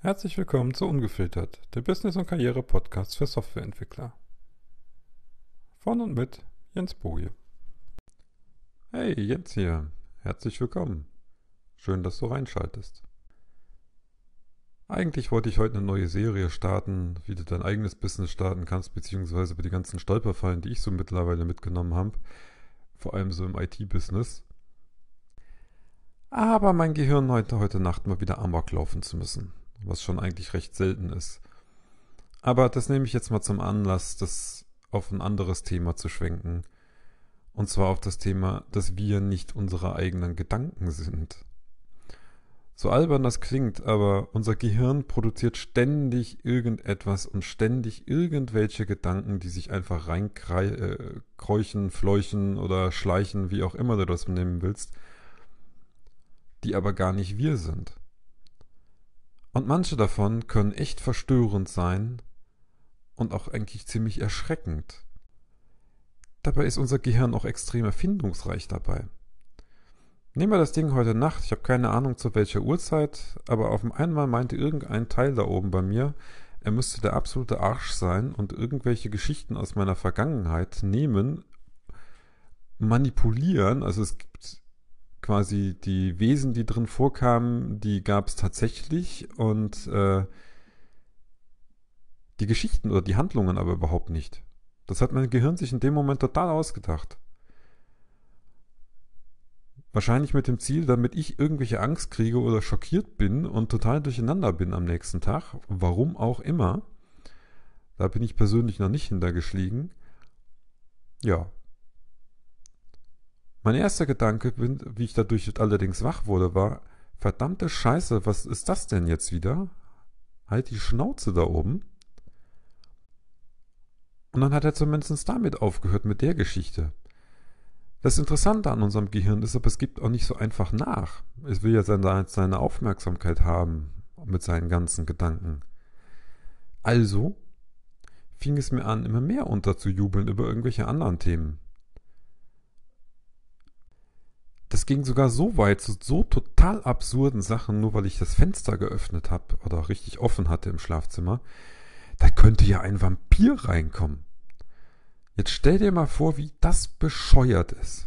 Herzlich willkommen zu Ungefiltert, der Business- und Karriere-Podcast für Softwareentwickler. Von und mit Jens Boje. Hey, Jens hier. Herzlich willkommen. Schön, dass du reinschaltest. Eigentlich wollte ich heute eine neue Serie starten, wie du dein eigenes Business starten kannst, beziehungsweise über die ganzen Stolperfallen, die ich so mittlerweile mitgenommen habe. Vor allem so im IT-Business. Aber mein Gehirn heute, heute Nacht mal wieder Amok laufen zu müssen was schon eigentlich recht selten ist. Aber das nehme ich jetzt mal zum Anlass, das auf ein anderes Thema zu schwenken. Und zwar auf das Thema, dass wir nicht unsere eigenen Gedanken sind. So albern das klingt, aber unser Gehirn produziert ständig irgendetwas und ständig irgendwelche Gedanken, die sich einfach reinkräuchen, äh, fleuchen oder schleichen, wie auch immer du das nehmen willst, die aber gar nicht wir sind. Und manche davon können echt verstörend sein und auch eigentlich ziemlich erschreckend. Dabei ist unser Gehirn auch extrem erfindungsreich dabei. Nehmen wir das Ding heute Nacht, ich habe keine Ahnung zu welcher Uhrzeit, aber auf einmal meinte irgendein Teil da oben bei mir, er müsste der absolute Arsch sein und irgendwelche Geschichten aus meiner Vergangenheit nehmen, manipulieren, also es gibt quasi die Wesen, die drin vorkamen, die gab es tatsächlich und äh, die Geschichten oder die Handlungen aber überhaupt nicht. Das hat mein Gehirn sich in dem Moment total ausgedacht. Wahrscheinlich mit dem Ziel, damit ich irgendwelche Angst kriege oder schockiert bin und total durcheinander bin am nächsten Tag. Warum auch immer. Da bin ich persönlich noch nicht hintergeschlagen. Ja, mein erster Gedanke, wie ich dadurch allerdings wach wurde, war, verdammte Scheiße, was ist das denn jetzt wieder? Halt die Schnauze da oben. Und dann hat er zumindest damit aufgehört, mit der Geschichte. Das Interessante an unserem Gehirn ist aber, es gibt auch nicht so einfach nach. Es will ja seine Aufmerksamkeit haben mit seinen ganzen Gedanken. Also fing es mir an, immer mehr unterzujubeln über irgendwelche anderen Themen. Das ging sogar so weit, zu so total absurden Sachen, nur weil ich das Fenster geöffnet habe oder richtig offen hatte im Schlafzimmer. Da könnte ja ein Vampir reinkommen. Jetzt stell dir mal vor, wie das bescheuert ist.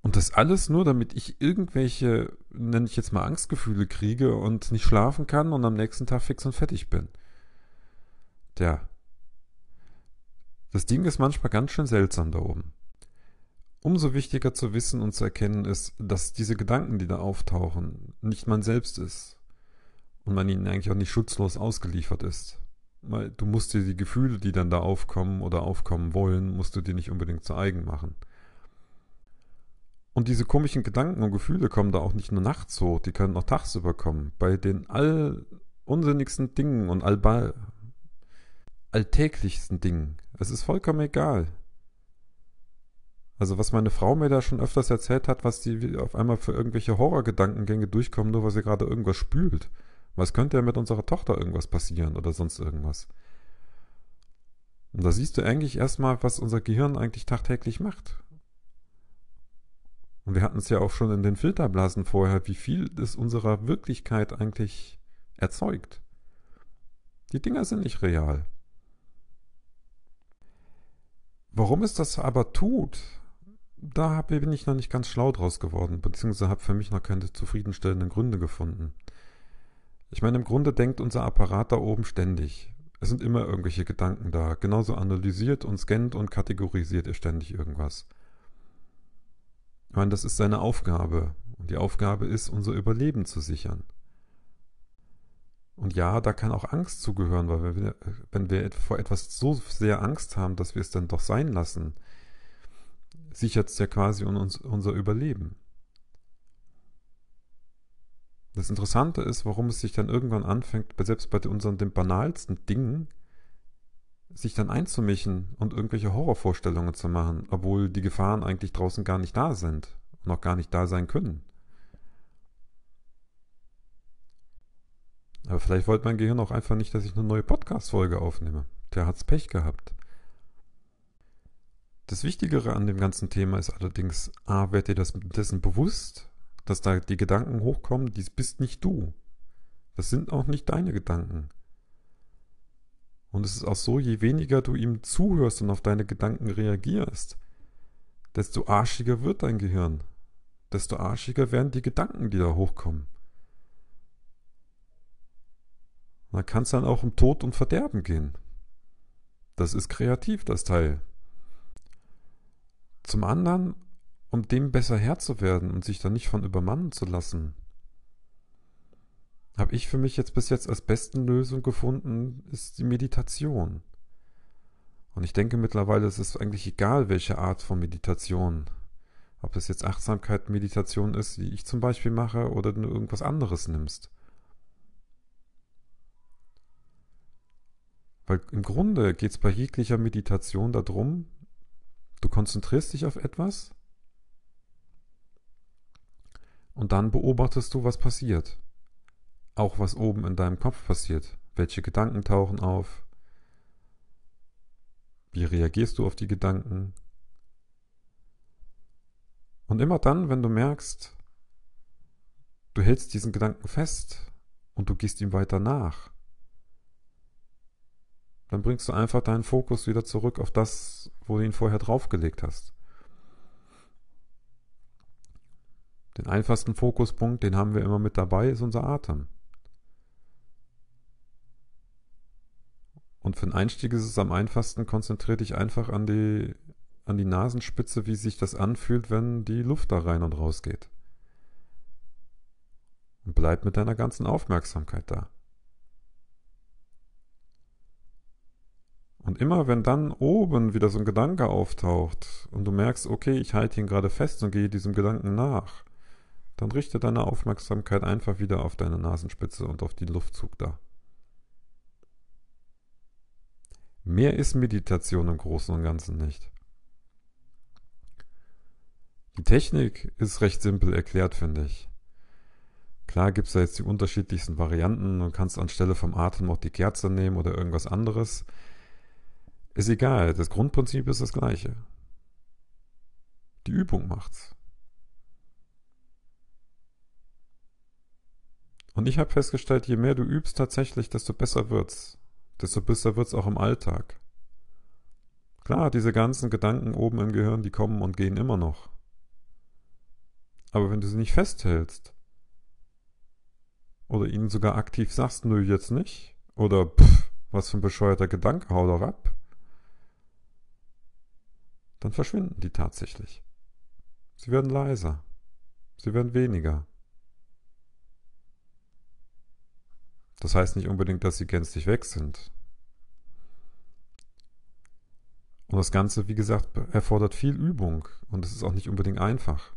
Und das alles nur, damit ich irgendwelche, nenne ich jetzt mal Angstgefühle kriege und nicht schlafen kann und am nächsten Tag fix und fertig bin. Tja. Das Ding ist manchmal ganz schön seltsam da oben. Umso wichtiger zu wissen und zu erkennen ist, dass diese Gedanken, die da auftauchen, nicht man selbst ist und man ihnen eigentlich auch nicht schutzlos ausgeliefert ist. Weil du musst dir die Gefühle, die dann da aufkommen oder aufkommen wollen, musst du dir nicht unbedingt zu eigen machen. Und diese komischen Gedanken und Gefühle kommen da auch nicht nur nachts hoch, die können auch tagsüber kommen. Bei den all unsinnigsten Dingen und all alltäglichsten Dingen. Es ist vollkommen egal. Also was meine Frau mir da schon öfters erzählt hat, was die auf einmal für irgendwelche Horrorgedankengänge durchkommen, nur weil sie gerade irgendwas spült. Was könnte ja mit unserer Tochter irgendwas passieren oder sonst irgendwas? Und da siehst du eigentlich erstmal, was unser Gehirn eigentlich tagtäglich macht. Und wir hatten es ja auch schon in den Filterblasen vorher, wie viel es unserer Wirklichkeit eigentlich erzeugt. Die Dinger sind nicht real. Warum es das aber tut, da bin ich noch nicht ganz schlau draus geworden, beziehungsweise habe für mich noch keine zufriedenstellenden Gründe gefunden. Ich meine, im Grunde denkt unser Apparat da oben ständig. Es sind immer irgendwelche Gedanken da. Genauso analysiert und scannt und kategorisiert er ständig irgendwas. Ich meine, das ist seine Aufgabe. Und die Aufgabe ist, unser Überleben zu sichern. Und ja, da kann auch Angst zugehören, weil wir, wenn wir vor etwas so sehr Angst haben, dass wir es dann doch sein lassen, sichert es ja quasi uns, unser Überleben. Das Interessante ist, warum es sich dann irgendwann anfängt, selbst bei unseren den banalsten Dingen, sich dann einzumischen und irgendwelche Horrorvorstellungen zu machen, obwohl die Gefahren eigentlich draußen gar nicht da sind und auch gar nicht da sein können. Aber vielleicht wollte mein Gehirn auch einfach nicht, dass ich eine neue Podcast-Folge aufnehme. Der hat's Pech gehabt. Das Wichtigere an dem ganzen Thema ist allerdings, a, werd dir das dessen bewusst, dass da die Gedanken hochkommen, dies bist nicht du. Das sind auch nicht deine Gedanken. Und es ist auch so, je weniger du ihm zuhörst und auf deine Gedanken reagierst, desto arschiger wird dein Gehirn, desto arschiger werden die Gedanken, die da hochkommen. Da kann es dann auch um Tod und Verderben gehen. Das ist kreativ, das Teil. Zum anderen, um dem besser Herr zu werden und sich dann nicht von übermannen zu lassen, habe ich für mich jetzt bis jetzt als besten Lösung gefunden, ist die Meditation. Und ich denke mittlerweile, es ist eigentlich egal, welche Art von Meditation. Ob es jetzt Achtsamkeit, Meditation ist, wie ich zum Beispiel mache, oder du irgendwas anderes nimmst. Weil im Grunde geht es bei jeglicher Meditation darum, du konzentrierst dich auf etwas und dann beobachtest du, was passiert. Auch was oben in deinem Kopf passiert. Welche Gedanken tauchen auf? Wie reagierst du auf die Gedanken? Und immer dann, wenn du merkst, du hältst diesen Gedanken fest und du gehst ihm weiter nach, dann bringst du einfach deinen Fokus wieder zurück auf das, wo du ihn vorher draufgelegt hast. Den einfachsten Fokuspunkt, den haben wir immer mit dabei, ist unser Atem. Und für den Einstieg ist es am einfachsten, konzentriere dich einfach an die, an die Nasenspitze, wie sich das anfühlt, wenn die Luft da rein und raus geht. Und bleib mit deiner ganzen Aufmerksamkeit da. Und immer wenn dann oben wieder so ein Gedanke auftaucht und du merkst, okay, ich halte ihn gerade fest und gehe diesem Gedanken nach, dann richte deine Aufmerksamkeit einfach wieder auf deine Nasenspitze und auf den Luftzug da. Mehr ist Meditation im Großen und Ganzen nicht. Die Technik ist recht simpel erklärt, finde ich. Klar gibt es da jetzt die unterschiedlichsten Varianten und kannst anstelle vom Atem auch die Kerze nehmen oder irgendwas anderes. Ist egal, das Grundprinzip ist das gleiche. Die Übung macht's. Und ich habe festgestellt, je mehr du übst tatsächlich, desto besser wird's. Desto besser wird's auch im Alltag. Klar, diese ganzen Gedanken oben im Gehirn, die kommen und gehen immer noch. Aber wenn du sie nicht festhältst oder ihnen sogar aktiv sagst, nö, jetzt nicht, oder pff, was für ein bescheuerter Gedanke, hau doch ab, dann verschwinden die tatsächlich. Sie werden leiser. Sie werden weniger. Das heißt nicht unbedingt, dass sie gänzlich weg sind. Und das Ganze, wie gesagt, erfordert viel Übung und es ist auch nicht unbedingt einfach.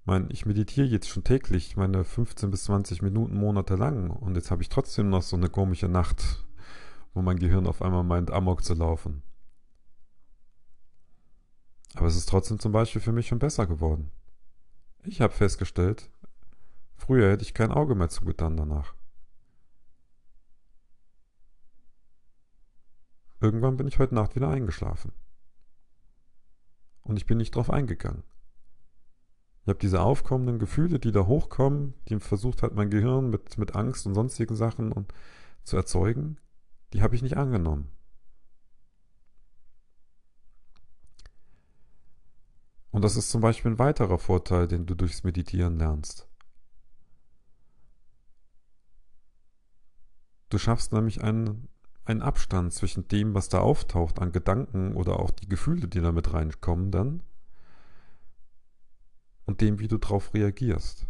Ich meine, ich meditiere jetzt schon täglich meine 15 bis 20 Minuten monatelang und jetzt habe ich trotzdem noch so eine komische Nacht, wo mein Gehirn auf einmal meint, Amok zu laufen. Aber es ist trotzdem zum Beispiel für mich schon besser geworden. Ich habe festgestellt, früher hätte ich kein Auge mehr zugetan danach. Irgendwann bin ich heute Nacht wieder eingeschlafen. Und ich bin nicht drauf eingegangen. Ich habe diese aufkommenden Gefühle, die da hochkommen, die versucht hat, mein Gehirn mit, mit Angst und sonstigen Sachen und, zu erzeugen, die habe ich nicht angenommen. Und das ist zum Beispiel ein weiterer Vorteil, den du durchs Meditieren lernst. Du schaffst nämlich einen, einen Abstand zwischen dem, was da auftaucht an Gedanken oder auch die Gefühle, die damit reinkommen dann, und dem, wie du darauf reagierst.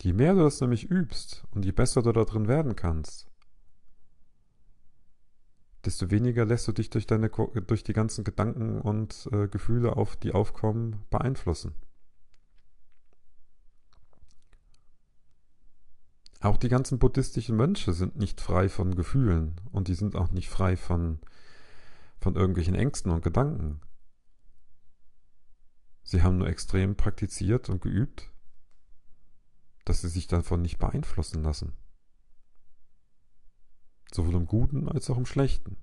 Je mehr du das nämlich übst und je besser du da drin werden kannst, desto weniger lässt du dich durch, deine, durch die ganzen Gedanken und äh, Gefühle, auf, die aufkommen, beeinflussen. Auch die ganzen buddhistischen Mönche sind nicht frei von Gefühlen und die sind auch nicht frei von, von irgendwelchen Ängsten und Gedanken. Sie haben nur extrem praktiziert und geübt, dass sie sich davon nicht beeinflussen lassen sowohl im Guten als auch im Schlechten.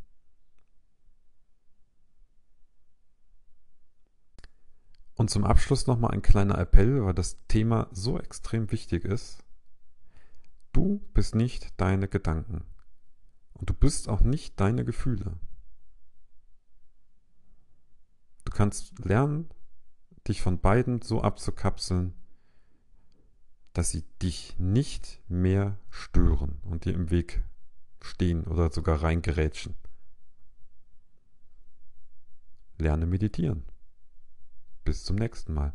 Und zum Abschluss nochmal ein kleiner Appell, weil das Thema so extrem wichtig ist. Du bist nicht deine Gedanken. Und du bist auch nicht deine Gefühle. Du kannst lernen, dich von beiden so abzukapseln, dass sie dich nicht mehr stören und dir im Weg stehen oder sogar reingerätschen. Lerne meditieren. Bis zum nächsten Mal.